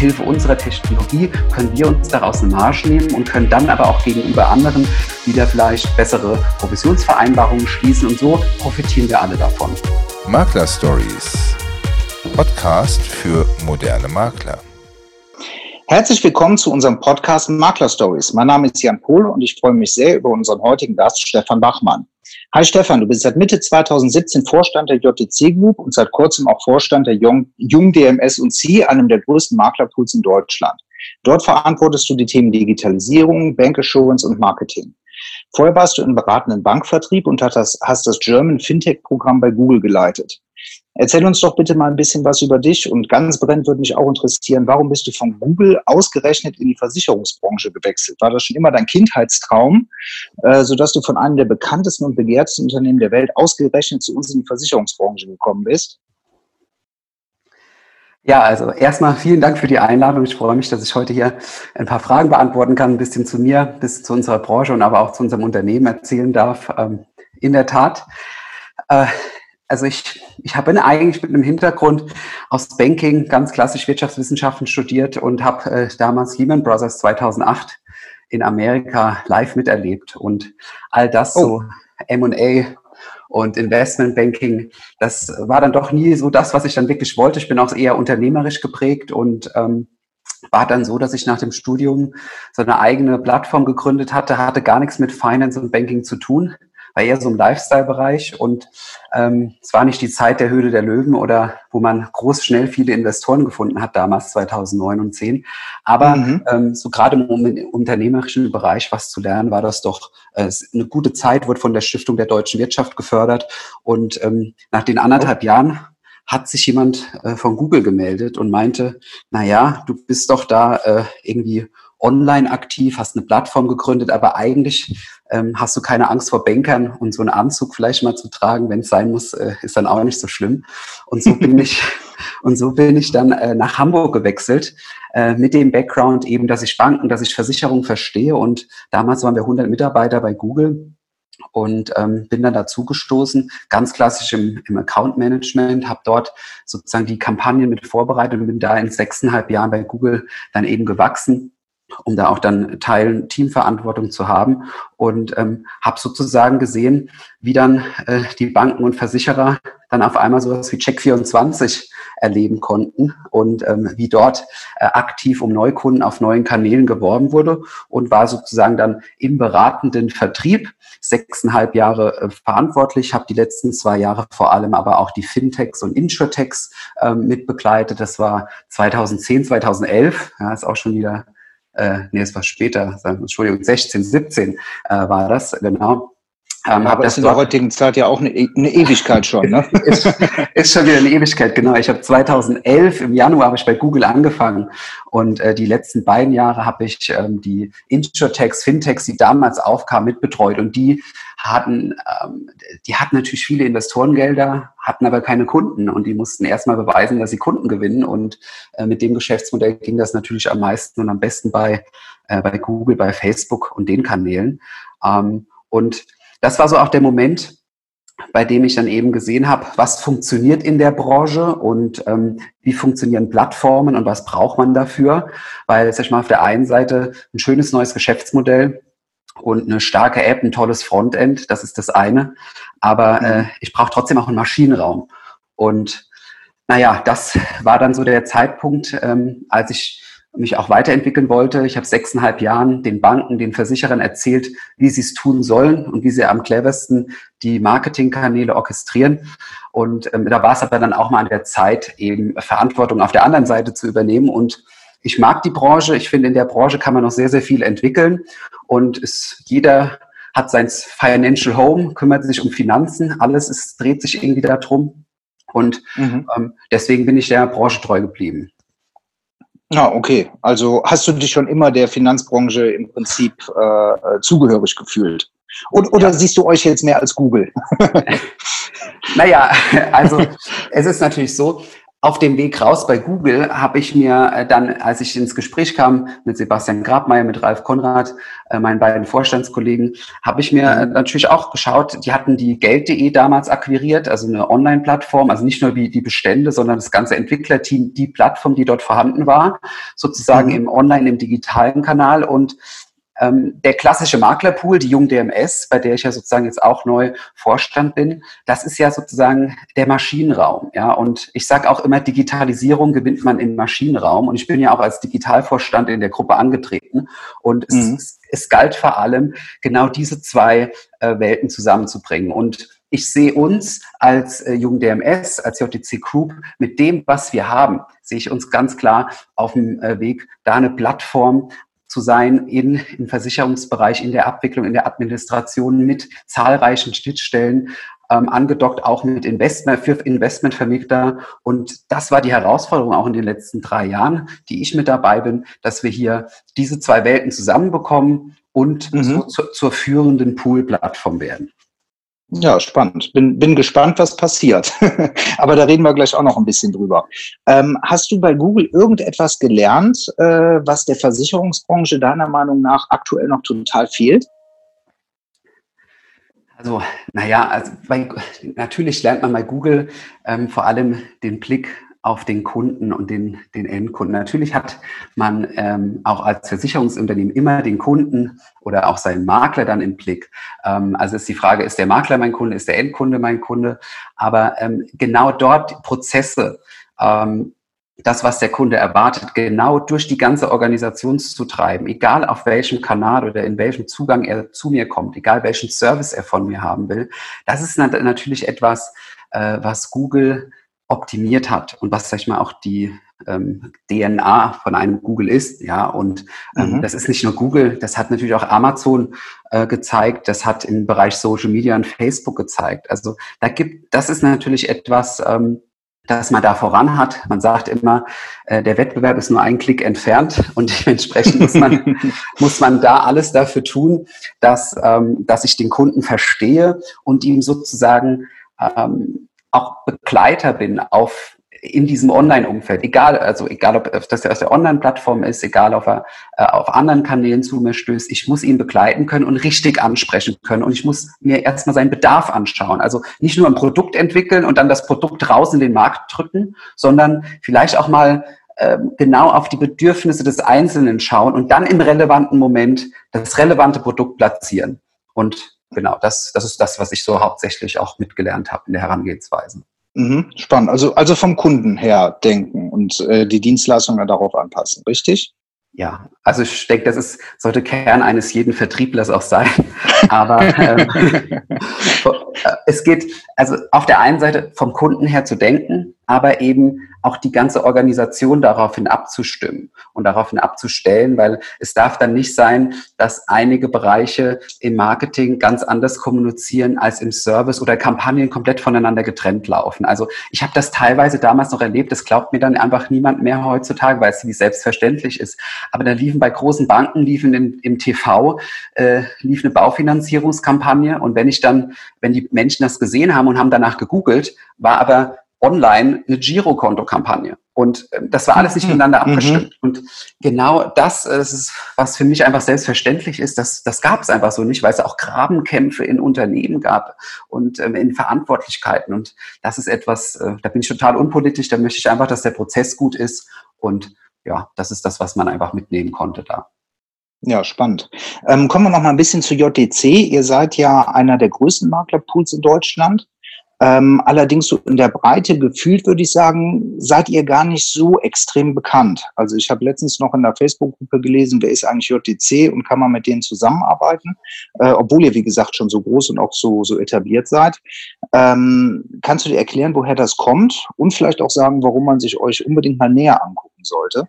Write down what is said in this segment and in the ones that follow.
Hilfe unserer Technologie können wir uns daraus eine Marge nehmen und können dann aber auch gegenüber anderen wieder vielleicht bessere Provisionsvereinbarungen schließen und so profitieren wir alle davon. Makler Stories. Podcast für moderne Makler. Herzlich willkommen zu unserem Podcast Makler Stories. Mein Name ist Jan Pohl und ich freue mich sehr über unseren heutigen Gast Stefan Bachmann. Hi Stefan, du bist seit Mitte 2017 Vorstand der JTC Group und seit kurzem auch Vorstand der Jung, Jung DMS und C, einem der größten Maklerpools in Deutschland. Dort verantwortest du die Themen Digitalisierung, Bank Assurance und Marketing. Vorher warst du im beratenden Bankvertrieb und hast das, hast das German Fintech Programm bei Google geleitet. Erzähl uns doch bitte mal ein bisschen was über dich und ganz brennend würde mich auch interessieren, warum bist du von Google ausgerechnet in die Versicherungsbranche gewechselt? War das schon immer dein Kindheitstraum, äh, sodass du von einem der bekanntesten und begehrtesten Unternehmen der Welt ausgerechnet zu uns in die Versicherungsbranche gekommen bist? Ja, also erstmal vielen Dank für die Einladung. Ich freue mich, dass ich heute hier ein paar Fragen beantworten kann, ein bisschen zu mir, bis zu unserer Branche und aber auch zu unserem Unternehmen erzählen darf. Ähm, in der Tat, äh, also ich, ich habe eigentlich mit einem Hintergrund aus Banking, ganz klassisch Wirtschaftswissenschaften studiert und habe äh, damals Lehman Brothers 2008 in Amerika live miterlebt. Und all das oh. so M&A und Investment Banking, das war dann doch nie so das, was ich dann wirklich wollte. Ich bin auch eher unternehmerisch geprägt und ähm, war dann so, dass ich nach dem Studium so eine eigene Plattform gegründet hatte, hatte gar nichts mit Finance und Banking zu tun war eher so im Lifestyle-Bereich und ähm, es war nicht die Zeit der Höhle der Löwen oder wo man groß schnell viele Investoren gefunden hat, damals 2009 und 10. Aber mhm. ähm, so gerade im unternehmerischen Bereich was zu lernen, war das doch äh, eine gute Zeit, wurde von der Stiftung der deutschen Wirtschaft gefördert und ähm, nach den anderthalb Jahren hat sich jemand äh, von Google gemeldet und meinte, na ja, du bist doch da äh, irgendwie online aktiv, hast eine Plattform gegründet, aber eigentlich ähm, hast du keine Angst vor Bankern und so einen Anzug vielleicht mal zu tragen, wenn es sein muss, äh, ist dann auch nicht so schlimm. Und so bin ich und so bin ich dann äh, nach Hamburg gewechselt äh, mit dem Background eben, dass ich Banken, dass ich Versicherungen verstehe. Und damals waren wir 100 Mitarbeiter bei Google und ähm, bin dann dazu gestoßen, ganz klassisch im, im Account Management, habe dort sozusagen die Kampagnen mit vorbereitet und bin da in sechseinhalb Jahren bei Google dann eben gewachsen um da auch dann Teilen Teamverantwortung zu haben. Und ähm, habe sozusagen gesehen, wie dann äh, die Banken und Versicherer dann auf einmal sowas wie Check24 erleben konnten und ähm, wie dort äh, aktiv um Neukunden auf neuen Kanälen geworben wurde und war sozusagen dann im beratenden Vertrieb sechseinhalb Jahre äh, verantwortlich, habe die letzten zwei Jahre vor allem aber auch die Fintechs und Insurtechs äh, mitbegleitet. Das war 2010, 2011, ja, ist auch schon wieder äh, nee, es war später, Entschuldigung, 16, 17 äh, war das, genau. Ähm, aber das ist in der heutigen Zeit ja auch eine, eine Ewigkeit schon, ne? ist, ist, schon wieder eine Ewigkeit, genau. Ich habe 2011 im Januar habe ich bei Google angefangen und äh, die letzten beiden Jahre habe ich ähm, die Insurtechs, Fintechs, die damals aufkamen, mitbetreut und die hatten, ähm, die hatten natürlich viele Investorengelder, hatten aber keine Kunden und die mussten erstmal beweisen, dass sie Kunden gewinnen und äh, mit dem Geschäftsmodell ging das natürlich am meisten und am besten bei, äh, bei Google, bei Facebook und den Kanälen. Ähm, und das war so auch der Moment, bei dem ich dann eben gesehen habe, was funktioniert in der Branche und ähm, wie funktionieren Plattformen und was braucht man dafür. Weil, sag ich mal, auf der einen Seite ein schönes neues Geschäftsmodell und eine starke App, ein tolles Frontend, das ist das eine. Aber äh, ich brauche trotzdem auch einen Maschinenraum. Und naja, das war dann so der Zeitpunkt, ähm, als ich mich auch weiterentwickeln wollte. Ich habe sechseinhalb Jahren den Banken, den Versicherern erzählt, wie sie es tun sollen und wie sie am cleversten die Marketingkanäle orchestrieren. Und ähm, da war es aber dann auch mal an der Zeit, eben Verantwortung auf der anderen Seite zu übernehmen. Und ich mag die Branche. Ich finde, in der Branche kann man noch sehr, sehr viel entwickeln. Und es, jeder hat sein Financial Home, kümmert sich um Finanzen. Alles ist, dreht sich irgendwie darum. Und mhm. ähm, deswegen bin ich der Branche treu geblieben. Ah, okay. Also hast du dich schon immer der Finanzbranche im Prinzip äh, zugehörig gefühlt? Und, oder ja. siehst du euch jetzt mehr als Google? naja, also es ist natürlich so, auf dem Weg raus bei Google habe ich mir äh, dann, als ich ins Gespräch kam mit Sebastian Grabmeier, mit Ralf Konrad, äh, meinen beiden Vorstandskollegen, habe ich mir mhm. natürlich auch geschaut, die hatten die Geld.de damals akquiriert, also eine Online-Plattform, also nicht nur wie die Bestände, sondern das ganze Entwicklerteam, die Plattform, die dort vorhanden war, sozusagen mhm. im Online, im digitalen Kanal und ähm, der klassische Maklerpool, die Jung DMS, bei der ich ja sozusagen jetzt auch neu Vorstand bin, das ist ja sozusagen der Maschinenraum. Ja, und ich sage auch immer, Digitalisierung gewinnt man im Maschinenraum. Und ich bin ja auch als Digitalvorstand in der Gruppe angetreten. Und es, mhm. es galt vor allem, genau diese zwei äh, Welten zusammenzubringen. Und ich sehe uns als äh, Jung DMS, als JTC Group mit dem, was wir haben, sehe ich uns ganz klar auf dem äh, Weg, da eine Plattform zu sein in, im Versicherungsbereich, in der Abwicklung, in der Administration mit zahlreichen Schnittstellen, ähm, angedockt auch mit Investment, für Investmentvermittler. Und das war die Herausforderung auch in den letzten drei Jahren, die ich mit dabei bin, dass wir hier diese zwei Welten zusammenbekommen und mhm. so zu, zur führenden Pool-Plattform werden. Ja, spannend. Bin, bin gespannt, was passiert. Aber da reden wir gleich auch noch ein bisschen drüber. Ähm, hast du bei Google irgendetwas gelernt, äh, was der Versicherungsbranche deiner Meinung nach aktuell noch total fehlt? Also, naja, also bei, natürlich lernt man bei Google ähm, vor allem den Blick auf den Kunden und den, den Endkunden. Natürlich hat man ähm, auch als Versicherungsunternehmen immer den Kunden oder auch seinen Makler dann im Blick. Ähm, also ist die Frage, ist der Makler mein Kunde, ist der Endkunde mein Kunde? Aber ähm, genau dort Prozesse, ähm, das, was der Kunde erwartet, genau durch die ganze Organisation zu treiben, egal auf welchem Kanal oder in welchem Zugang er zu mir kommt, egal welchen Service er von mir haben will, das ist natürlich etwas, äh, was Google optimiert hat und was, sag ich mal, auch die ähm, DNA von einem Google ist, ja, und ähm, mhm. das ist nicht nur Google, das hat natürlich auch Amazon äh, gezeigt, das hat im Bereich Social Media und Facebook gezeigt. Also da gibt, das ist natürlich etwas, ähm, dass man da voran hat. Man sagt immer, äh, der Wettbewerb ist nur ein Klick entfernt und dementsprechend muss man, muss man da alles dafür tun, dass, ähm, dass ich den Kunden verstehe und ihm sozusagen ähm, auch Begleiter bin auf in diesem Online-Umfeld, egal, also egal, ob das aus der Online-Plattform ist, egal, ob er äh, auf anderen Kanälen zu mir stößt, ich muss ihn begleiten können und richtig ansprechen können und ich muss mir erstmal seinen Bedarf anschauen. Also nicht nur ein Produkt entwickeln und dann das Produkt raus in den Markt drücken, sondern vielleicht auch mal äh, genau auf die Bedürfnisse des Einzelnen schauen und dann im relevanten Moment das relevante Produkt platzieren. Und genau, das, das ist das, was ich so hauptsächlich auch mitgelernt habe in der Herangehensweise. Mhm, spannend. Also, also vom Kunden her denken und äh, die Dienstleistungen darauf anpassen, richtig? Ja, also ich denke, das ist, sollte Kern eines jeden Vertrieblers auch sein. Aber ähm, es geht also auf der einen Seite vom Kunden her zu denken, aber eben auch die ganze Organisation daraufhin abzustimmen und daraufhin abzustellen, weil es darf dann nicht sein, dass einige Bereiche im Marketing ganz anders kommunizieren als im Service oder Kampagnen komplett voneinander getrennt laufen. Also ich habe das teilweise damals noch erlebt, das glaubt mir dann einfach niemand mehr heutzutage, weil es wie selbstverständlich ist. Aber da liefen bei großen Banken, liefen in, im TV, äh, lief eine Baufinanzierungskampagne und wenn ich dann, wenn die Menschen das gesehen haben und haben danach gegoogelt, war aber online eine Girokonto-Kampagne. Und ähm, das war alles nicht mhm. miteinander mhm. abgestimmt. Und genau das ist, was für mich einfach selbstverständlich ist, das, das gab es einfach so nicht, weil es auch Grabenkämpfe in Unternehmen gab und ähm, in Verantwortlichkeiten. Und das ist etwas, äh, da bin ich total unpolitisch, da möchte ich einfach, dass der Prozess gut ist. Und ja, das ist das, was man einfach mitnehmen konnte da. Ja, spannend. Ähm, kommen wir noch mal ein bisschen zu JDC. Ihr seid ja einer der größten Maklerpools in Deutschland. Ähm, allerdings so in der Breite gefühlt, würde ich sagen, seid ihr gar nicht so extrem bekannt. Also ich habe letztens noch in der Facebook-Gruppe gelesen, wer ist eigentlich JTC und kann man mit denen zusammenarbeiten, äh, obwohl ihr, wie gesagt, schon so groß und auch so, so etabliert seid. Ähm, kannst du dir erklären, woher das kommt und vielleicht auch sagen, warum man sich euch unbedingt mal näher angucken sollte?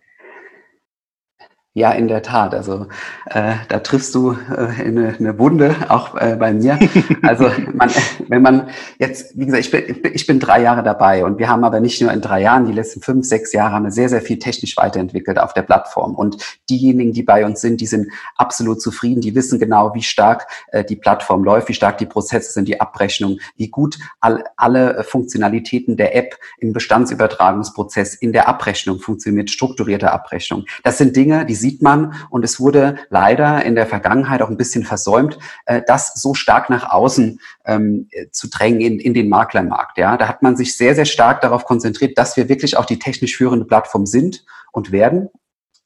Ja, in der Tat. Also äh, da triffst du äh, eine, eine Wunde, auch äh, bei mir. Also man, wenn man jetzt, wie gesagt, ich bin, ich bin drei Jahre dabei und wir haben aber nicht nur in drei Jahren, die letzten fünf, sechs Jahre haben wir sehr, sehr viel technisch weiterentwickelt auf der Plattform. Und diejenigen, die bei uns sind, die sind absolut zufrieden, die wissen genau, wie stark äh, die Plattform läuft, wie stark die Prozesse sind, die Abrechnung, wie gut all, alle Funktionalitäten der App im Bestandsübertragungsprozess in der Abrechnung funktioniert, strukturierte Abrechnung. Das sind Dinge, die sieht man und es wurde leider in der Vergangenheit auch ein bisschen versäumt, äh, das so stark nach außen ähm, zu drängen in, in den Maklermarkt. Ja, da hat man sich sehr, sehr stark darauf konzentriert, dass wir wirklich auch die technisch führende Plattform sind und werden.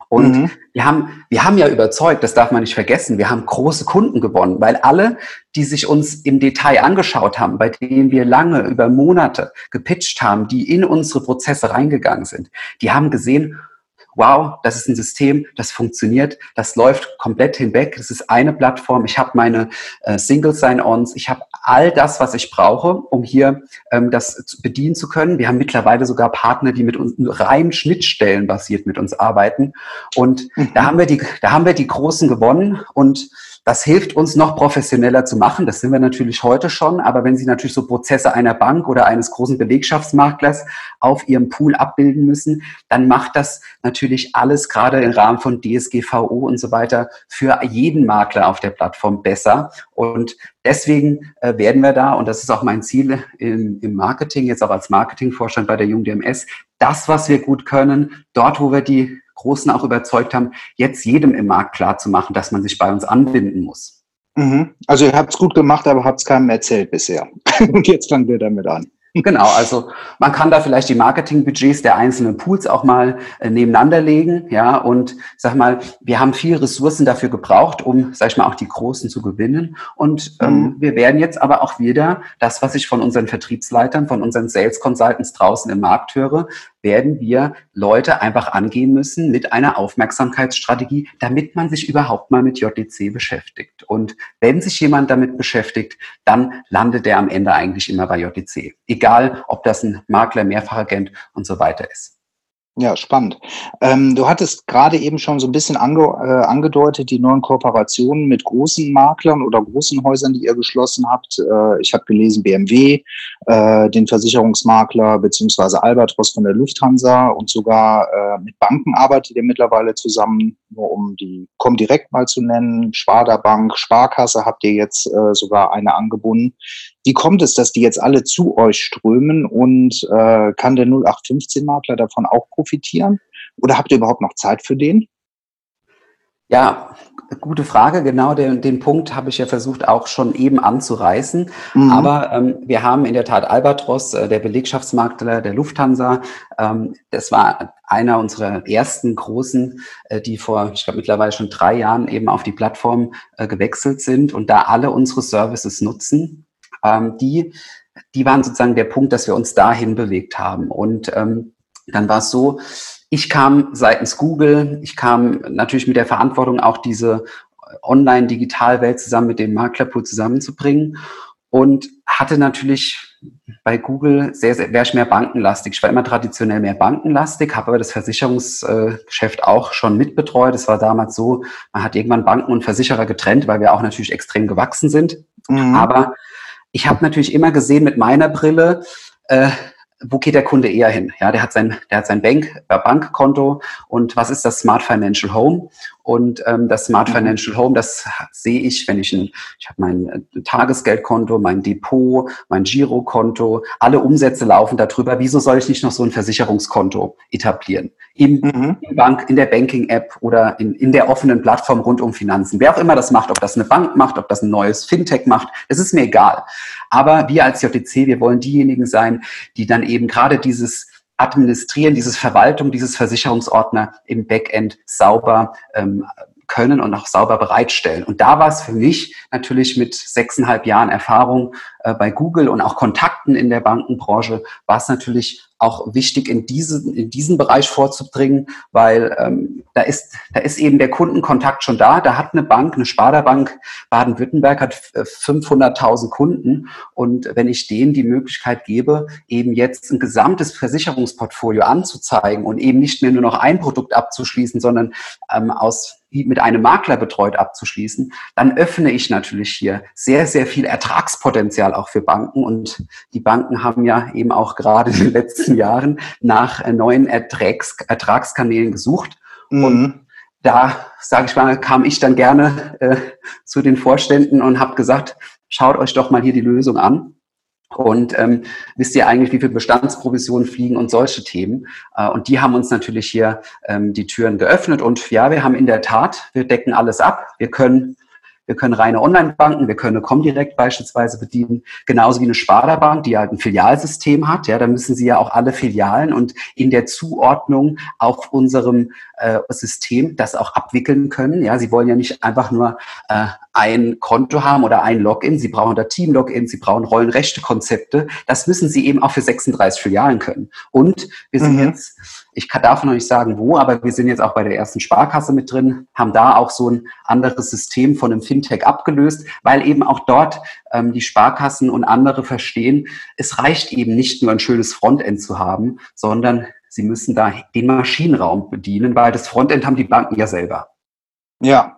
Und mhm. wir haben, wir haben ja überzeugt, das darf man nicht vergessen, wir haben große Kunden gewonnen, weil alle, die sich uns im Detail angeschaut haben, bei denen wir lange über Monate gepitcht haben, die in unsere Prozesse reingegangen sind, die haben gesehen, wow, das ist ein System, das funktioniert, das läuft komplett hinweg, das ist eine Plattform, ich habe meine äh, Single Sign-Ons, ich habe all das, was ich brauche, um hier ähm, das bedienen zu können. Wir haben mittlerweile sogar Partner, die mit uns rein Schnittstellen basiert mit uns arbeiten. Und mhm. da haben wir die, da haben wir die Großen gewonnen. Und das hilft uns noch professioneller zu machen. Das sind wir natürlich heute schon. Aber wenn Sie natürlich so Prozesse einer Bank oder eines großen Belegschaftsmaklers auf Ihrem Pool abbilden müssen, dann macht das natürlich alles gerade im Rahmen von DSGVO und so weiter für jeden Makler auf der Plattform besser. Und deswegen äh, werden wir da, und das ist auch mein Ziel im, Marketing, jetzt auch als Marketingvorstand bei der Jung DMS, das, was wir gut können, dort, wo wir die Großen auch überzeugt haben, jetzt jedem im Markt klar zu machen, dass man sich bei uns anbinden muss. Mhm. Also ihr habt es gut gemacht, aber habt es keinem erzählt bisher. Und jetzt fangen wir damit an. Genau, also man kann da vielleicht die Marketingbudgets der einzelnen Pools auch mal äh, nebeneinander legen, ja, und sag mal, wir haben viel Ressourcen dafür gebraucht, um, sag ich mal, auch die Großen zu gewinnen. Und ähm, mhm. wir werden jetzt aber auch wieder das, was ich von unseren Vertriebsleitern, von unseren Sales Consultants draußen im Markt höre, werden wir Leute einfach angehen müssen mit einer Aufmerksamkeitsstrategie, damit man sich überhaupt mal mit JDC beschäftigt. Und wenn sich jemand damit beschäftigt, dann landet er am Ende eigentlich immer bei JDC. Egal, ob das ein Makler, Mehrfachagent und so weiter ist. Ja, spannend. Ähm, du hattest gerade eben schon so ein bisschen ange, äh, angedeutet, die neuen Kooperationen mit großen Maklern oder großen Häusern, die ihr geschlossen habt. Äh, ich habe gelesen BMW, äh, den Versicherungsmakler beziehungsweise Albatros von der Lufthansa und sogar äh, mit Banken arbeitet ihr mittlerweile zusammen, nur um die Comdirect mal zu nennen. Schwader Bank, Sparkasse habt ihr jetzt äh, sogar eine angebunden. Wie kommt es, dass die jetzt alle zu euch strömen und äh, kann der 0815-Makler davon auch profitieren? Oder habt ihr überhaupt noch Zeit für den? Ja, gute Frage. Genau den, den Punkt habe ich ja versucht auch schon eben anzureißen. Mhm. Aber ähm, wir haben in der Tat Albatros, äh, der Belegschaftsmakler der Lufthansa. Ähm, das war einer unserer ersten großen, äh, die vor, ich glaube, mittlerweile schon drei Jahren eben auf die Plattform äh, gewechselt sind und da alle unsere Services nutzen ähm, die, die waren sozusagen der Punkt, dass wir uns dahin bewegt haben. Und ähm, dann war es so, ich kam seitens Google, ich kam natürlich mit der Verantwortung, auch diese Online-Digitalwelt zusammen mit dem Maklerpool zusammenzubringen und hatte natürlich bei Google sehr, sehr, wäre ich mehr bankenlastig. Ich war immer traditionell mehr bankenlastig, habe aber das Versicherungsgeschäft auch schon mitbetreut. Es war damals so, man hat irgendwann Banken und Versicherer getrennt, weil wir auch natürlich extrem gewachsen sind. Mhm. Aber ich habe natürlich immer gesehen mit meiner Brille, äh, wo geht der Kunde eher hin? Ja, der hat sein, der hat sein Bank, äh, Bankkonto und was ist das Smart Financial Home? Und ähm, das Smart mhm. Financial Home, das sehe ich, wenn ich ein, ich habe mein äh, Tagesgeldkonto, mein Depot, mein Girokonto, alle Umsätze laufen darüber. Wieso soll ich nicht noch so ein Versicherungskonto etablieren? Im, mhm. im Bank, in der Banking-App oder in, in der offenen Plattform rund um Finanzen. Wer auch immer das macht, ob das eine Bank macht, ob das ein neues Fintech macht, das ist mir egal. Aber wir als JTC, wir wollen diejenigen sein, die dann eben gerade dieses Administrieren, dieses Verwaltung, dieses Versicherungsordner im Backend sauber ähm, können und auch sauber bereitstellen. Und da war es für mich natürlich mit sechseinhalb Jahren Erfahrung äh, bei Google und auch Kontakten in der Bankenbranche, war es natürlich auch wichtig, in diesen, in diesen Bereich vorzubringen, weil ähm, da, ist, da ist eben der Kundenkontakt schon da. Da hat eine Bank, eine Sparda-Bank Baden-Württemberg hat 500.000 äh, Kunden. Und wenn ich denen die Möglichkeit gebe, eben jetzt ein gesamtes Versicherungsportfolio anzuzeigen und eben nicht mehr nur noch ein Produkt abzuschließen, sondern ähm, aus mit einem Makler betreut abzuschließen, dann öffne ich natürlich hier sehr, sehr viel Ertragspotenzial auch für Banken. Und die Banken haben ja eben auch gerade in den letzten Jahren nach äh, neuen Ertrags Ertragskanälen gesucht. Mhm. Und da, sage ich mal, kam ich dann gerne äh, zu den Vorständen und habe gesagt, schaut euch doch mal hier die Lösung an. Und ähm, wisst ihr eigentlich, wie viel Bestandsprovisionen fliegen und solche Themen? Äh, und die haben uns natürlich hier ähm, die Türen geöffnet. Und ja, wir haben in der Tat, wir decken alles ab. Wir können wir können reine Online-Banken, wir können eine Comdirect beispielsweise bedienen, genauso wie eine Sparda-Bank, die halt ein Filialsystem hat. Ja, da müssen Sie ja auch alle Filialen und in der Zuordnung auf unserem äh, System das auch abwickeln können. Ja, Sie wollen ja nicht einfach nur äh, ein Konto haben oder ein Login. Sie brauchen da Team-Login, Sie brauchen Rollenrechte-Konzepte. Das müssen Sie eben auch für 36 Filialen können. Und wir sind mhm. jetzt ich darf noch nicht sagen, wo, aber wir sind jetzt auch bei der ersten Sparkasse mit drin, haben da auch so ein anderes System von einem Fintech abgelöst, weil eben auch dort ähm, die Sparkassen und andere verstehen, es reicht eben nicht nur ein schönes Frontend zu haben, sondern sie müssen da den Maschinenraum bedienen, weil das Frontend haben die Banken ja selber. Ja,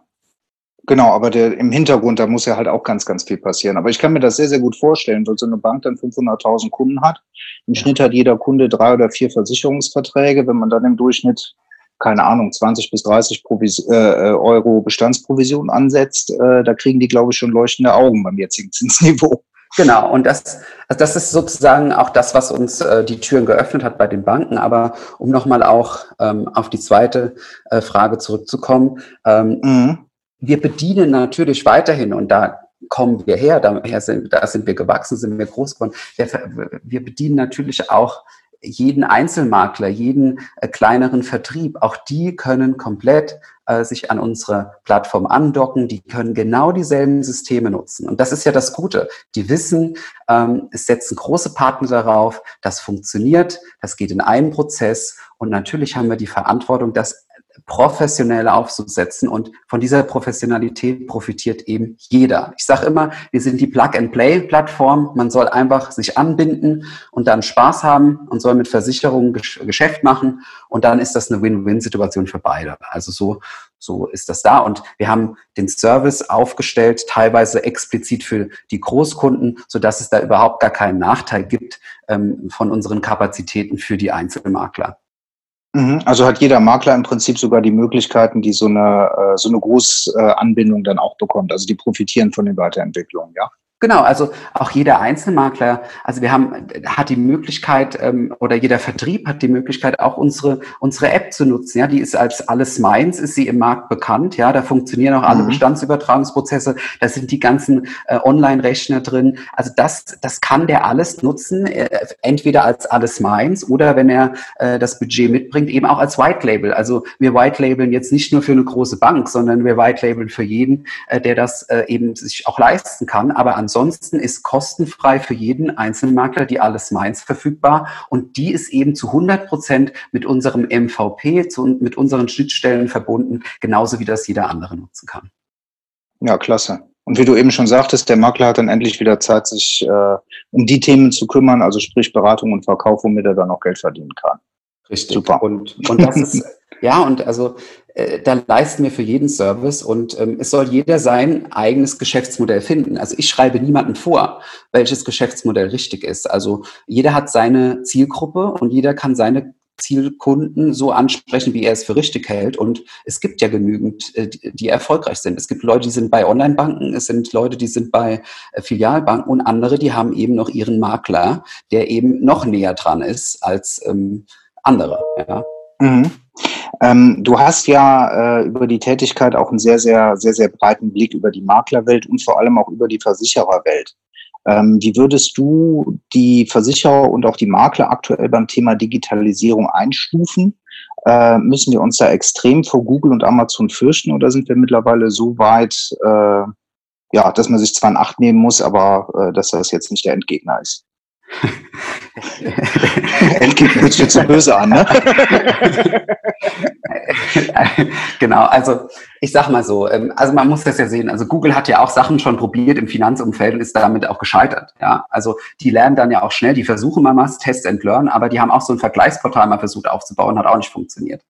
Genau, aber der, im Hintergrund, da muss ja halt auch ganz, ganz viel passieren. Aber ich kann mir das sehr, sehr gut vorstellen, weil so eine Bank dann 500.000 Kunden hat. Im. Schnitt hat jeder Kunde drei oder vier Versicherungsverträge. Wenn man dann im Durchschnitt, keine Ahnung, 20 bis 30 Provis äh, Euro Bestandsprovision ansetzt, äh, da kriegen die, glaube ich, schon leuchtende Augen beim jetzigen Zinsniveau. Genau, und das, also das ist sozusagen auch das, was uns äh, die Türen geöffnet hat bei den Banken. Aber um nochmal auch ähm, auf die zweite äh, Frage zurückzukommen, ähm, mhm wir bedienen natürlich weiterhin und da kommen wir her, daher sind, da sind wir gewachsen, sind wir groß geworden. Wir, wir bedienen natürlich auch jeden Einzelmakler, jeden äh, kleineren Vertrieb. Auch die können komplett äh, sich an unsere Plattform andocken. Die können genau dieselben Systeme nutzen. Und das ist ja das Gute. Die wissen, ähm, es setzen große Partner darauf, das funktioniert, das geht in einem Prozess. Und natürlich haben wir die Verantwortung, das professionell aufzusetzen. Und von dieser Professionalität profitiert eben jeder. Ich sage immer, wir sind die Plug-and-Play-Plattform. Man soll einfach sich anbinden und dann Spaß haben und soll mit Versicherungen Geschäft machen. Und dann ist das eine Win-Win-Situation für beide. Also so, so ist das da. Und wir haben den Service aufgestellt, teilweise explizit für die Großkunden, sodass es da überhaupt gar keinen Nachteil gibt ähm, von unseren Kapazitäten für die Einzelmakler. Mhm. Also hat jeder Makler im Prinzip sogar die Möglichkeiten, die so eine, äh, so eine Großanbindung dann auch bekommt. Also die profitieren von den Weiterentwicklungen, ja? Genau, also auch jeder Einzelmakler, also wir haben, hat die Möglichkeit ähm, oder jeder Vertrieb hat die Möglichkeit, auch unsere unsere App zu nutzen. Ja, die ist als alles meins, ist sie im Markt bekannt. Ja, da funktionieren auch alle mhm. Bestandsübertragungsprozesse. Da sind die ganzen äh, Online-Rechner drin. Also das das kann der alles nutzen, äh, entweder als alles meins oder wenn er äh, das Budget mitbringt, eben auch als White Label. Also wir White Labeln jetzt nicht nur für eine große Bank, sondern wir White Labeln für jeden, äh, der das äh, eben sich auch leisten kann. Aber an ansonsten ist kostenfrei für jeden Einzelmakler die Alles Mainz verfügbar und die ist eben zu 100 Prozent mit unserem MVP, zu, mit unseren Schnittstellen verbunden, genauso wie das jeder andere nutzen kann. Ja, klasse. Und wie du eben schon sagtest, der Makler hat dann endlich wieder Zeit, sich äh, um die Themen zu kümmern, also sprich Beratung und Verkauf, womit er dann auch Geld verdienen kann. Richtig. Super. Und, und das ist, ja, und also äh, da leisten wir für jeden Service und ähm, es soll jeder sein eigenes Geschäftsmodell finden. Also ich schreibe niemandem vor, welches Geschäftsmodell richtig ist. Also jeder hat seine Zielgruppe und jeder kann seine Zielkunden so ansprechen, wie er es für richtig hält. Und es gibt ja genügend, äh, die erfolgreich sind. Es gibt Leute, die sind bei Online-Banken, es sind Leute, die sind bei äh, Filialbanken und andere, die haben eben noch ihren Makler, der eben noch näher dran ist als ähm, andere. Ja. Mhm. Ähm, du hast ja äh, über die Tätigkeit auch einen sehr, sehr, sehr, sehr breiten Blick über die Maklerwelt und vor allem auch über die Versichererwelt. Ähm, wie würdest du die Versicherer und auch die Makler aktuell beim Thema Digitalisierung einstufen? Äh, müssen wir uns da extrem vor Google und Amazon fürchten oder sind wir mittlerweile so weit, äh, ja, dass man sich zwar in Acht nehmen muss, aber äh, dass das jetzt nicht der Endgegner ist? Endgegner hört sich jetzt so böse an, ne? genau, also ich sag mal so, ähm, also man muss das ja sehen. Also Google hat ja auch Sachen schon probiert im Finanzumfeld und ist damit auch gescheitert. Ja, also die lernen dann ja auch schnell, die versuchen mal was, Test and Learn, aber die haben auch so ein Vergleichsportal mal versucht aufzubauen, hat auch nicht funktioniert.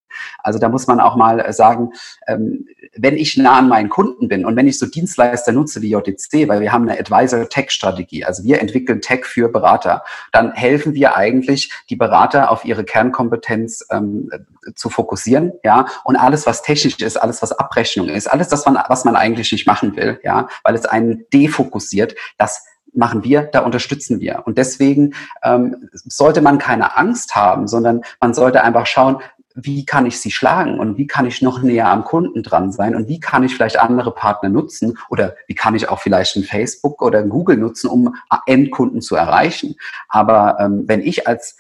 Also da muss man auch mal äh, sagen, ähm, wenn ich nah an meinen Kunden bin und wenn ich so Dienstleister nutze wie JTC, weil wir haben eine Advisor-Tech-Strategie, also wir entwickeln Tech für Berater, dann helfen wir eigentlich, die Berater auf ihre Kernkompetenz ähm, zu fokussieren, ja, und alles, was technisch ist, alles, was Abrechnung ist, alles das, was man eigentlich nicht machen will, ja, weil es einen defokussiert, das machen wir, da unterstützen wir. Und deswegen ähm, sollte man keine Angst haben, sondern man sollte einfach schauen, wie kann ich sie schlagen und wie kann ich noch näher am Kunden dran sein und wie kann ich vielleicht andere Partner nutzen oder wie kann ich auch vielleicht ein Facebook oder ein Google nutzen, um Endkunden zu erreichen. Aber ähm, wenn ich als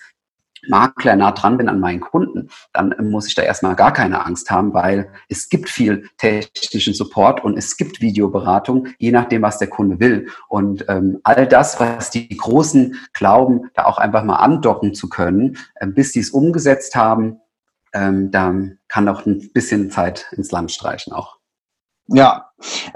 Makler nah dran bin an meinen Kunden, dann muss ich da erstmal gar keine Angst haben, weil es gibt viel technischen Support und es gibt Videoberatung, je nachdem, was der Kunde will. Und ähm, all das, was die Großen glauben, da auch einfach mal andocken zu können, äh, bis sie es umgesetzt haben, ähm, da kann auch ein bisschen Zeit ins Land streichen auch. Ja,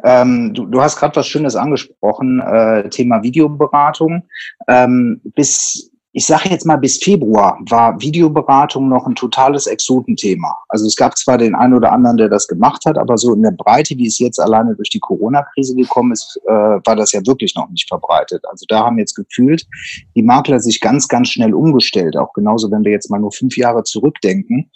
ähm, du, du hast gerade was Schönes angesprochen, äh, Thema Videoberatung. Ähm, bis ich sage jetzt mal, bis Februar war Videoberatung noch ein totales Exotenthema. Also es gab zwar den einen oder anderen, der das gemacht hat, aber so in der Breite, wie es jetzt alleine durch die Corona-Krise gekommen ist, äh, war das ja wirklich noch nicht verbreitet. Also da haben jetzt gefühlt die Makler sich ganz, ganz schnell umgestellt. Auch genauso, wenn wir jetzt mal nur fünf Jahre zurückdenken.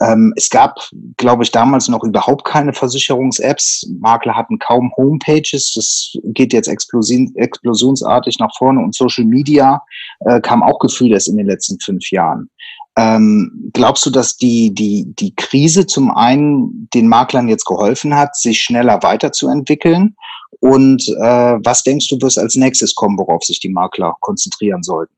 Ähm, es gab, glaube ich, damals noch überhaupt keine Versicherungs-Apps. Makler hatten kaum Homepages. Das geht jetzt explosionsartig nach vorne und Social Media äh, kam auch gefühlt erst in den letzten fünf Jahren. Ähm, glaubst du, dass die, die, die Krise zum einen den Maklern jetzt geholfen hat, sich schneller weiterzuentwickeln? Und äh, was denkst du, wirst als nächstes kommen, worauf sich die Makler konzentrieren sollten?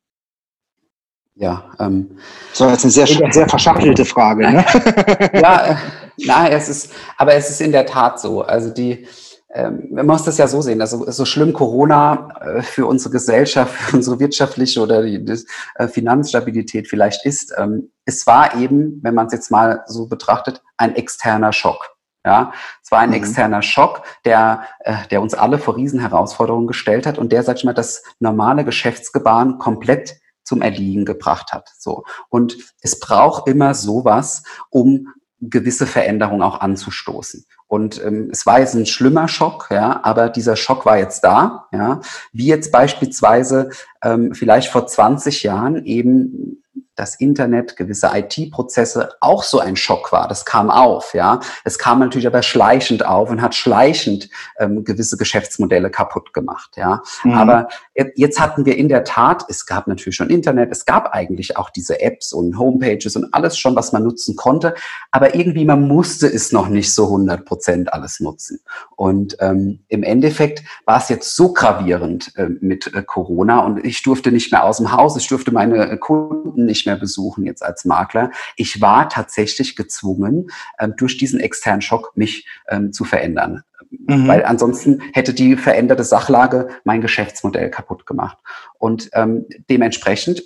Ja, ähm, so jetzt eine sehr, sehr verschachtelte Frage. Ne? ja, äh, na, es ist, aber es ist in der Tat so. Also die, ähm, man muss das ja so sehen, also so schlimm Corona äh, für unsere Gesellschaft, für unsere wirtschaftliche oder die, die äh, Finanzstabilität vielleicht ist, ähm, es war eben, wenn man es jetzt mal so betrachtet, ein externer Schock. Ja, es war ein mhm. externer Schock, der, äh, der uns alle vor Riesenherausforderungen gestellt hat und der, sag ich mal, das normale Geschäftsgebaren komplett zum Erliegen gebracht hat. So. Und es braucht immer sowas, um gewisse Veränderungen auch anzustoßen. Und ähm, es war jetzt ein schlimmer Schock, ja, aber dieser Schock war jetzt da, ja, wie jetzt beispielsweise ähm, vielleicht vor 20 Jahren eben das Internet, gewisse IT-Prozesse auch so ein Schock war. Das kam auf, ja. Es kam natürlich aber schleichend auf und hat schleichend ähm, gewisse Geschäftsmodelle kaputt gemacht, ja. Mhm. Aber jetzt hatten wir in der Tat, es gab natürlich schon Internet, es gab eigentlich auch diese Apps und Homepages und alles schon, was man nutzen konnte. Aber irgendwie, man musste es noch nicht so 100 Prozent alles nutzen. Und ähm, im Endeffekt war es jetzt so gravierend äh, mit äh, Corona und ich durfte nicht mehr aus dem Haus, ich durfte meine Kunden nicht mehr besuchen jetzt als Makler. Ich war tatsächlich gezwungen, ähm, durch diesen externen Schock mich ähm, zu verändern. Mhm. Weil ansonsten hätte die veränderte Sachlage mein Geschäftsmodell kaputt gemacht. Und ähm, dementsprechend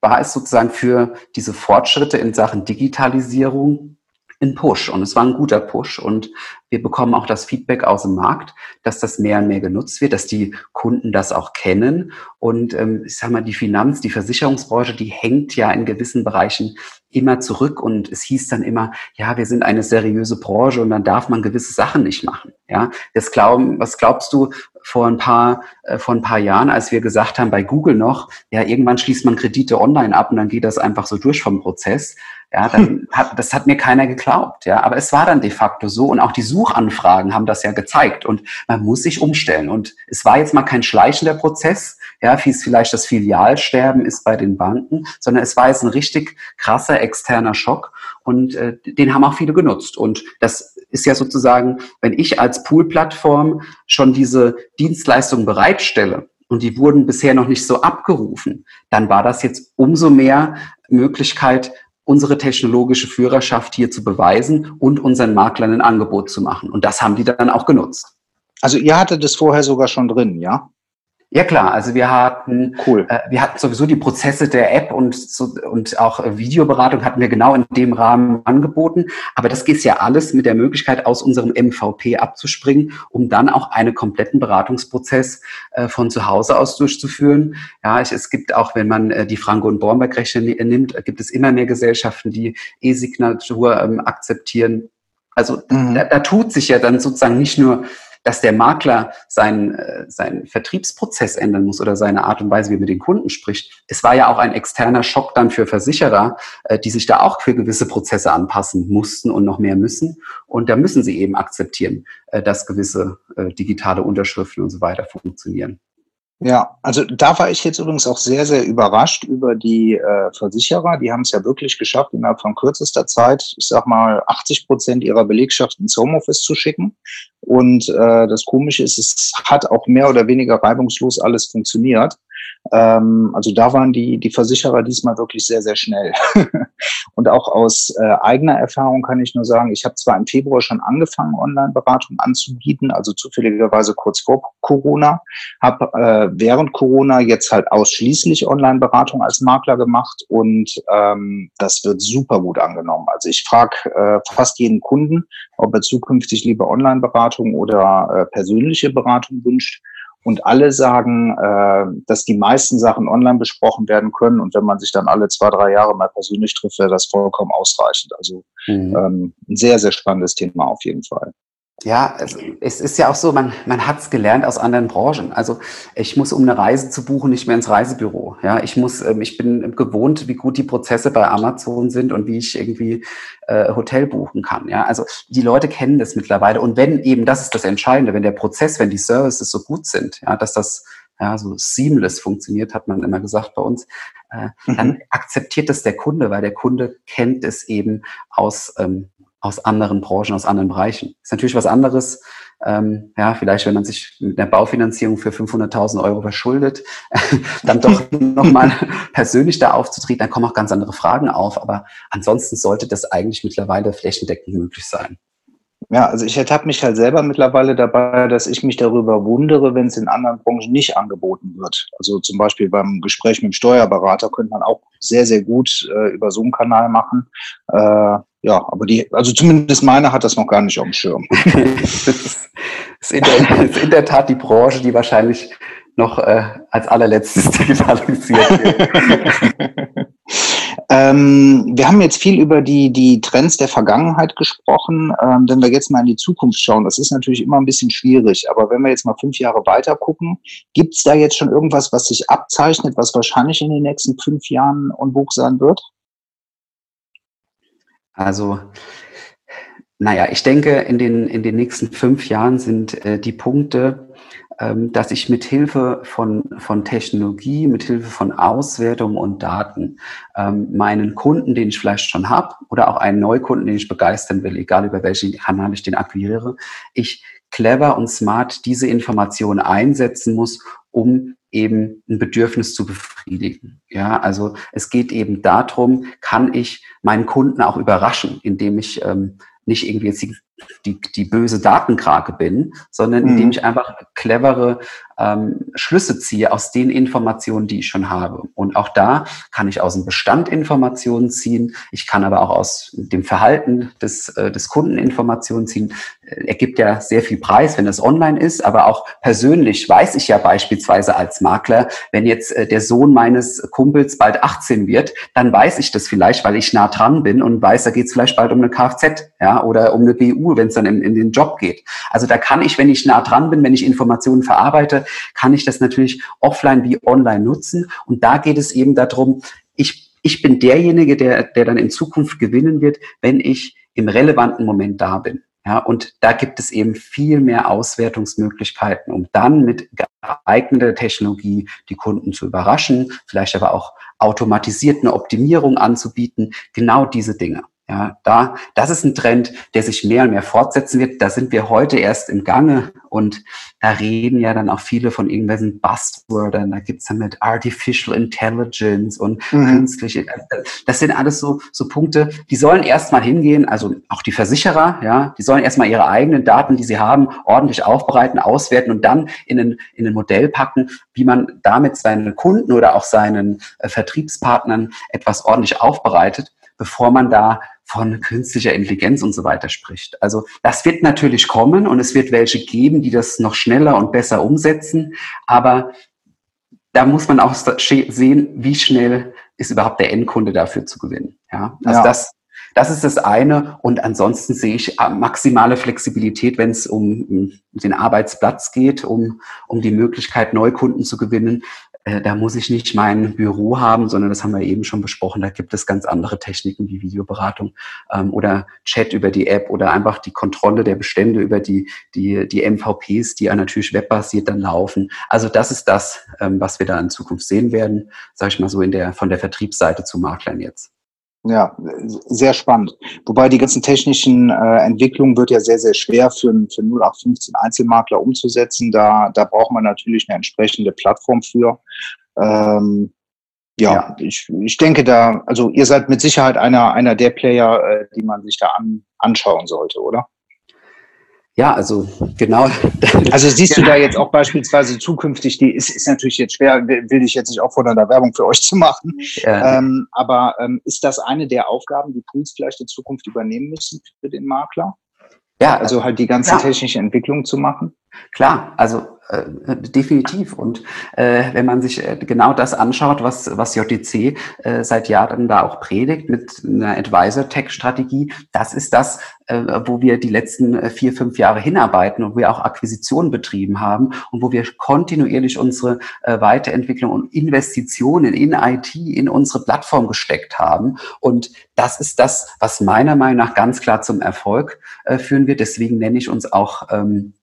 war es sozusagen für diese Fortschritte in Sachen Digitalisierung ein Push und es war ein guter Push und wir bekommen auch das Feedback aus dem Markt, dass das mehr und mehr genutzt wird, dass die Kunden das auch kennen und ähm, ich sage mal, die Finanz-, die Versicherungsbranche, die hängt ja in gewissen Bereichen immer zurück und es hieß dann immer, ja, wir sind eine seriöse Branche und dann darf man gewisse Sachen nicht machen. Ja, das glauben, was glaubst du vor ein paar, äh, vor ein paar Jahren, als wir gesagt haben bei Google noch, ja, irgendwann schließt man Kredite online ab und dann geht das einfach so durch vom Prozess. Ja, dann hat, das hat mir keiner geglaubt. Ja, aber es war dann de facto so und auch die Suchanfragen haben das ja gezeigt und man muss sich umstellen. Und es war jetzt mal kein schleichender Prozess, ja, wie es vielleicht das Filialsterben ist bei den Banken, sondern es war jetzt ein richtig krasser externer Schock und äh, den haben auch viele genutzt. Und das ist ja sozusagen, wenn ich als Pool-Plattform schon diese Dienstleistung bereitstelle, und die wurden bisher noch nicht so abgerufen, dann war das jetzt umso mehr Möglichkeit, unsere technologische Führerschaft hier zu beweisen und unseren Maklern ein Angebot zu machen. Und das haben die dann auch genutzt. Also ihr hattet das vorher sogar schon drin, ja? Ja klar, also wir hatten, cool. äh, wir hatten sowieso die Prozesse der App und, so, und auch Videoberatung hatten wir genau in dem Rahmen angeboten. Aber das geht ja alles mit der Möglichkeit, aus unserem MVP abzuspringen, um dann auch einen kompletten Beratungsprozess äh, von zu Hause aus durchzuführen. Ja, ich, es gibt auch, wenn man äh, die Franco- und Bornberg-Rechte nimmt, gibt es immer mehr Gesellschaften, die E-Signatur ähm, akzeptieren. Also mhm. da, da tut sich ja dann sozusagen nicht nur dass der Makler seinen, äh, seinen Vertriebsprozess ändern muss oder seine Art und Weise, wie er mit den Kunden spricht. Es war ja auch ein externer Schock dann für Versicherer, äh, die sich da auch für gewisse Prozesse anpassen mussten und noch mehr müssen. Und da müssen sie eben akzeptieren, äh, dass gewisse digitale Unterschriften und so weiter funktionieren. Ja, also da war ich jetzt übrigens auch sehr, sehr überrascht über die äh, Versicherer. Die haben es ja wirklich geschafft, innerhalb von kürzester Zeit, ich sag mal, 80 Prozent ihrer Belegschaft ins Homeoffice zu schicken. Und äh, das Komische ist, es hat auch mehr oder weniger reibungslos alles funktioniert. Ähm, also da waren die, die Versicherer diesmal wirklich sehr, sehr schnell. und auch aus äh, eigener Erfahrung kann ich nur sagen, ich habe zwar im Februar schon angefangen, Online-Beratung anzubieten, also zufälligerweise kurz vor Corona, habe äh, während Corona jetzt halt ausschließlich Online-Beratung als Makler gemacht und ähm, das wird super gut angenommen. Also ich frage äh, fast jeden Kunden, ob er zukünftig lieber Online-Beratung oder äh, persönliche Beratung wünscht. Und alle sagen, äh, dass die meisten Sachen online besprochen werden können. Und wenn man sich dann alle zwei, drei Jahre mal persönlich trifft, wäre das vollkommen ausreichend. Also mhm. ähm, ein sehr, sehr spannendes Thema auf jeden Fall. Ja, es, es ist ja auch so, man, man hat es gelernt aus anderen Branchen. Also ich muss, um eine Reise zu buchen, nicht mehr ins Reisebüro. Ja, ich muss, ähm, ich bin gewohnt, wie gut die Prozesse bei Amazon sind und wie ich irgendwie äh, Hotel buchen kann. Ja, also die Leute kennen das mittlerweile. Und wenn eben, das ist das Entscheidende, wenn der Prozess, wenn die Services so gut sind, ja, dass das ja, so seamless funktioniert, hat man immer gesagt bei uns, äh, mhm. dann akzeptiert das der Kunde, weil der Kunde kennt es eben aus ähm, aus anderen Branchen, aus anderen Bereichen. Ist natürlich was anderes. Ähm, ja, vielleicht, wenn man sich mit einer Baufinanzierung für 500.000 Euro verschuldet, dann doch nochmal persönlich da aufzutreten, dann kommen auch ganz andere Fragen auf. Aber ansonsten sollte das eigentlich mittlerweile flächendeckend möglich sein. Ja, also ich ertappe mich halt selber mittlerweile dabei, dass ich mich darüber wundere, wenn es in anderen Branchen nicht angeboten wird. Also zum Beispiel beim Gespräch mit dem Steuerberater könnte man auch sehr, sehr gut äh, über so einen Kanal machen. Äh, ja, aber die, also zumindest meine hat das noch gar nicht auf dem Schirm. das, ist in der, ist in der Tat die Branche, die wahrscheinlich noch äh, als allerletztes digitalisiert wird. Ähm, wir haben jetzt viel über die, die Trends der Vergangenheit gesprochen. Ähm, wenn wir jetzt mal in die Zukunft schauen, das ist natürlich immer ein bisschen schwierig, aber wenn wir jetzt mal fünf Jahre weiter gucken, gibt es da jetzt schon irgendwas, was sich abzeichnet, was wahrscheinlich in den nächsten fünf Jahren en vogue sein wird? Also, naja, ich denke, in den, in den nächsten fünf Jahren sind äh, die Punkte, ähm, dass ich mit Hilfe von, von Technologie, mit Hilfe von Auswertung und Daten ähm, meinen Kunden, den ich vielleicht schon habe, oder auch einen Neukunden, den ich begeistern will, egal über welchen Kanal ich den akquiriere, ich clever und smart diese Informationen einsetzen muss, um eben ein Bedürfnis zu befriedigen. Ja, also es geht eben darum, kann ich meinen Kunden auch überraschen, indem ich ähm, nicht irgendwie jetzt die die, die böse Datenkrake bin, sondern mhm. indem ich einfach clevere ähm, Schlüsse ziehe aus den Informationen, die ich schon habe. Und auch da kann ich aus dem Bestand Informationen ziehen. Ich kann aber auch aus dem Verhalten des, äh, des Kunden Informationen ziehen. Er gibt ja sehr viel Preis, wenn es online ist, aber auch persönlich weiß ich ja beispielsweise als Makler, wenn jetzt äh, der Sohn meines Kumpels bald 18 wird, dann weiß ich das vielleicht, weil ich nah dran bin und weiß, da geht es vielleicht bald um eine Kfz ja, oder um eine BU, wenn es dann in, in den Job geht. Also da kann ich, wenn ich nah dran bin, wenn ich Informationen verarbeite, kann ich das natürlich offline wie online nutzen. Und da geht es eben darum, ich, ich bin derjenige, der, der dann in Zukunft gewinnen wird, wenn ich im relevanten Moment da bin. Ja, und da gibt es eben viel mehr Auswertungsmöglichkeiten, um dann mit geeigneter Technologie die Kunden zu überraschen, vielleicht aber auch automatisiert Optimierung anzubieten. Genau diese Dinge. Ja, da, das ist ein Trend, der sich mehr und mehr fortsetzen wird. Da sind wir heute erst im Gange und da reden ja dann auch viele von irgendwelchen Buzzwordern. Da gibt's dann mit Artificial Intelligence und mhm. künstliche. Das sind alles so, so Punkte, die sollen erstmal hingehen, also auch die Versicherer, ja, die sollen erstmal ihre eigenen Daten, die sie haben, ordentlich aufbereiten, auswerten und dann in ein, in ein Modell packen, wie man damit seinen Kunden oder auch seinen äh, Vertriebspartnern etwas ordentlich aufbereitet bevor man da von künstlicher Intelligenz und so weiter spricht. Also das wird natürlich kommen und es wird welche geben, die das noch schneller und besser umsetzen. Aber da muss man auch sehen, wie schnell ist überhaupt der Endkunde dafür zu gewinnen. Ja, also ja. das, das ist das eine. Und ansonsten sehe ich äh, maximale Flexibilität, wenn es um den Arbeitsplatz geht, um, um die Möglichkeit, Neukunden zu gewinnen. Äh, da muss ich nicht mein Büro haben, sondern das haben wir eben schon besprochen. Da gibt es ganz andere Techniken wie Videoberatung ähm, oder Chat über die App oder einfach die Kontrolle der Bestände über die, die, die MVPs, die ja natürlich webbasiert dann laufen. Also das ist das, ähm, was wir da in Zukunft sehen werden, sage ich mal so in der, von der Vertriebsseite zu Maklern jetzt. Ja, sehr spannend. Wobei die ganzen technischen äh, Entwicklungen wird ja sehr, sehr schwer für, für 0815 Einzelmakler umzusetzen. Da, da braucht man natürlich eine entsprechende Plattform für. Ähm, ja, ja, Ich, ich denke da, also ihr seid mit Sicherheit einer, einer der Player, äh, die man sich da an, anschauen sollte, oder? Ja, also genau. Also siehst du da jetzt auch beispielsweise zukünftig, die ist, ist natürlich jetzt schwer, will ich jetzt nicht auffordern, da Werbung für euch zu machen. Ja. Ähm, aber ähm, ist das eine der Aufgaben, die Pools vielleicht in Zukunft übernehmen müssen für den Makler? Ja, also halt die ganze ja. technische Entwicklung zu machen? Klar, also definitiv. Und äh, wenn man sich äh, genau das anschaut, was, was JTC äh, seit Jahren da auch predigt mit einer Advisor-Tech-Strategie, das ist das, äh, wo wir die letzten äh, vier, fünf Jahre hinarbeiten und wir auch Akquisitionen betrieben haben und wo wir kontinuierlich unsere äh, Weiterentwicklung und Investitionen in IT, in unsere Plattform gesteckt haben. Und das ist das, was meiner Meinung nach ganz klar zum Erfolg äh, führen wird. Deswegen nenne ich uns auch ähm,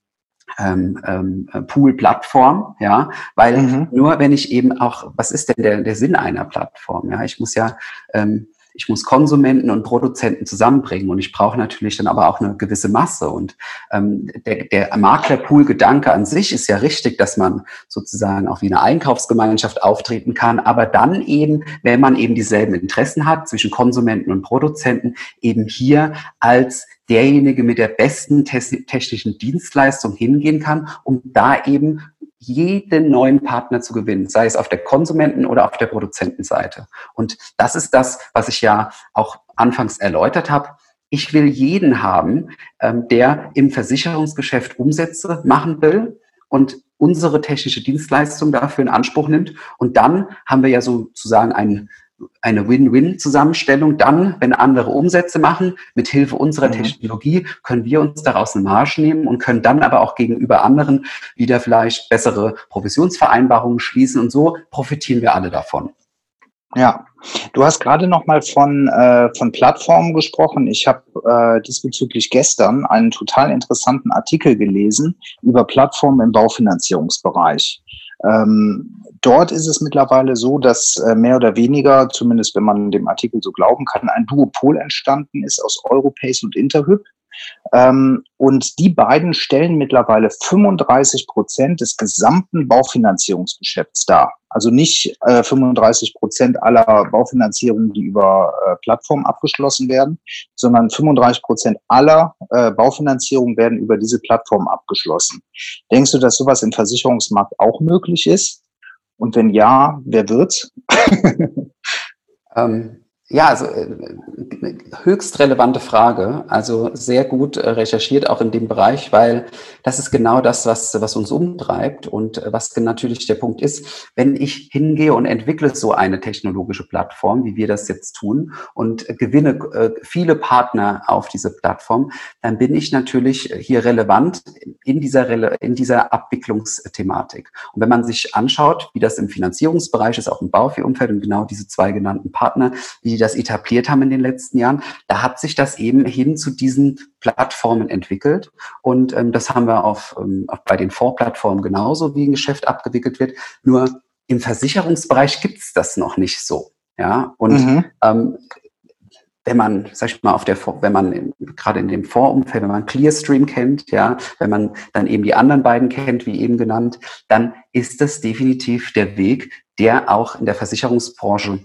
ähm, ähm, Pool-Plattform, ja, weil mhm. nur wenn ich eben auch, was ist denn der, der Sinn einer Plattform? Ja, ich muss ja ähm, ich muss Konsumenten und Produzenten zusammenbringen und ich brauche natürlich dann aber auch eine gewisse Masse. Und ähm, der, der Maklerpool-Gedanke an sich ist ja richtig, dass man sozusagen auch wie eine Einkaufsgemeinschaft auftreten kann, aber dann eben, wenn man eben dieselben Interessen hat zwischen Konsumenten und Produzenten, eben hier als derjenige mit der besten technischen Dienstleistung hingehen kann, um da eben jeden neuen Partner zu gewinnen, sei es auf der Konsumenten- oder auf der Produzentenseite. Und das ist das, was ich ja auch anfangs erläutert habe. Ich will jeden haben, ähm, der im Versicherungsgeschäft Umsätze machen will und unsere technische Dienstleistung dafür in Anspruch nimmt. Und dann haben wir ja sozusagen einen eine Win-Win-Zusammenstellung. Dann, wenn andere Umsätze machen, mit Hilfe unserer mhm. Technologie, können wir uns daraus eine Marge nehmen und können dann aber auch gegenüber anderen wieder vielleicht bessere Provisionsvereinbarungen schließen. Und so profitieren wir alle davon. Ja, du hast gerade noch mal von äh, von Plattformen gesprochen. Ich habe äh, diesbezüglich gestern einen total interessanten Artikel gelesen über Plattformen im Baufinanzierungsbereich. Ähm, dort ist es mittlerweile so, dass äh, mehr oder weniger, zumindest wenn man dem Artikel so glauben kann, ein Duopol entstanden ist aus Europace und Interhyp. Ähm, und die beiden stellen mittlerweile 35 Prozent des gesamten Baufinanzierungsgeschäfts dar. Also nicht äh, 35 Prozent aller Baufinanzierungen, die über äh, Plattformen abgeschlossen werden, sondern 35 Prozent aller äh, Baufinanzierungen werden über diese Plattform abgeschlossen. Denkst du, dass sowas im Versicherungsmarkt auch möglich ist? Und wenn ja, wer wird's? ähm, ja, also äh, höchst relevante Frage. Also sehr gut äh, recherchiert auch in dem Bereich, weil das ist genau das, was, was uns umtreibt und äh, was natürlich der Punkt ist, wenn ich hingehe und entwickle so eine technologische Plattform, wie wir das jetzt tun und gewinne viele Partner auf diese Plattform, dann bin ich natürlich hier relevant in dieser, in dieser Abwicklungsthematik. Und wenn man sich anschaut, wie das im Finanzierungsbereich ist, auch im Baufi-Umfeld und genau diese zwei genannten Partner, wie das etabliert haben in den letzten Jahren, da hat sich das eben hin zu diesen Plattformen entwickelt. Und ähm, das haben wir auf, ähm, auf bei den Vorplattformen genauso, wie ein Geschäft abgewickelt wird. Nur im Versicherungsbereich gibt es das noch nicht so. Ja, und mhm. ähm, wenn man, sag ich mal, auf der, wenn man gerade in dem Vorumfeld, wenn man Clearstream kennt, ja, wenn man dann eben die anderen beiden kennt, wie eben genannt, dann ist das definitiv der Weg, der auch in der Versicherungsbranche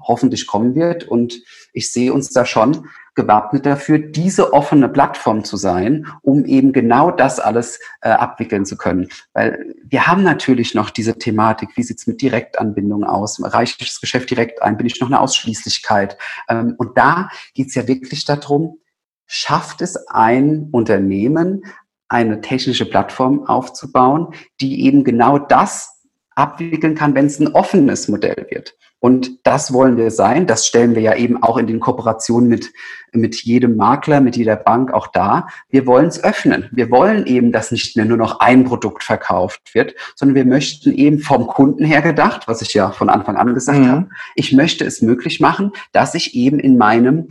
hoffentlich kommen wird. Und ich sehe uns da schon gewappnet dafür, diese offene Plattform zu sein, um eben genau das alles äh, abwickeln zu können. Weil wir haben natürlich noch diese Thematik, wie sieht's mit Direktanbindung aus? Reiche ich das Geschäft direkt ein? Bin ich noch eine Ausschließlichkeit? Ähm, und da geht's ja wirklich darum, schafft es ein Unternehmen, eine technische Plattform aufzubauen, die eben genau das abwickeln kann, wenn es ein offenes Modell wird. Und das wollen wir sein. Das stellen wir ja eben auch in den Kooperationen mit, mit jedem Makler, mit jeder Bank auch da. Wir wollen es öffnen. Wir wollen eben, dass nicht mehr nur noch ein Produkt verkauft wird, sondern wir möchten eben vom Kunden her gedacht, was ich ja von Anfang an gesagt mhm. habe, ich möchte es möglich machen, dass ich eben in meinem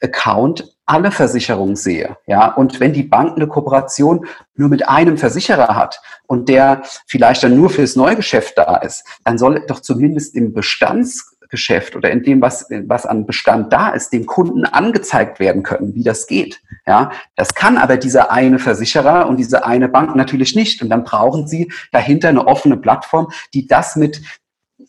Account alle Versicherungen sehe. Ja, und wenn die Bank eine Kooperation nur mit einem Versicherer hat und der vielleicht dann nur fürs Neugeschäft da ist, dann soll doch zumindest im Bestandsgeschäft oder in dem, was, was an Bestand da ist, dem Kunden angezeigt werden können, wie das geht. Ja, das kann aber dieser eine Versicherer und diese eine Bank natürlich nicht. Und dann brauchen sie dahinter eine offene Plattform, die das mit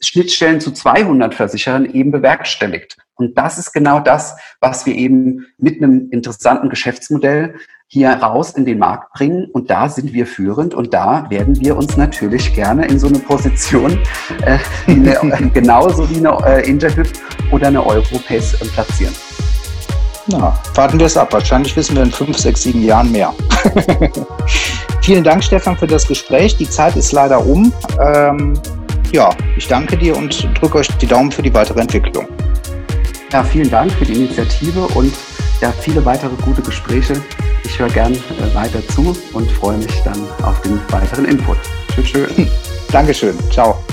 Schnittstellen zu 200 Versicherern eben bewerkstelligt. Und das ist genau das, was wir eben mit einem interessanten Geschäftsmodell hier raus in den Markt bringen. Und da sind wir führend und da werden wir uns natürlich gerne in so eine Position äh, eine, äh, genauso wie eine äh, Interhyp oder eine Europace äh, platzieren. Na, warten wir es ab. Wahrscheinlich wissen wir in fünf, sechs, sieben Jahren mehr. Vielen Dank, Stefan, für das Gespräch. Die Zeit ist leider um. Ähm, ja, ich danke dir und drücke euch die Daumen für die weitere Entwicklung. Ja, vielen Dank für die Initiative und ja, viele weitere gute Gespräche. Ich höre gern äh, weiter zu und freue mich dann auf den weiteren Input. Tschüss. tschüss. Dankeschön. Ciao.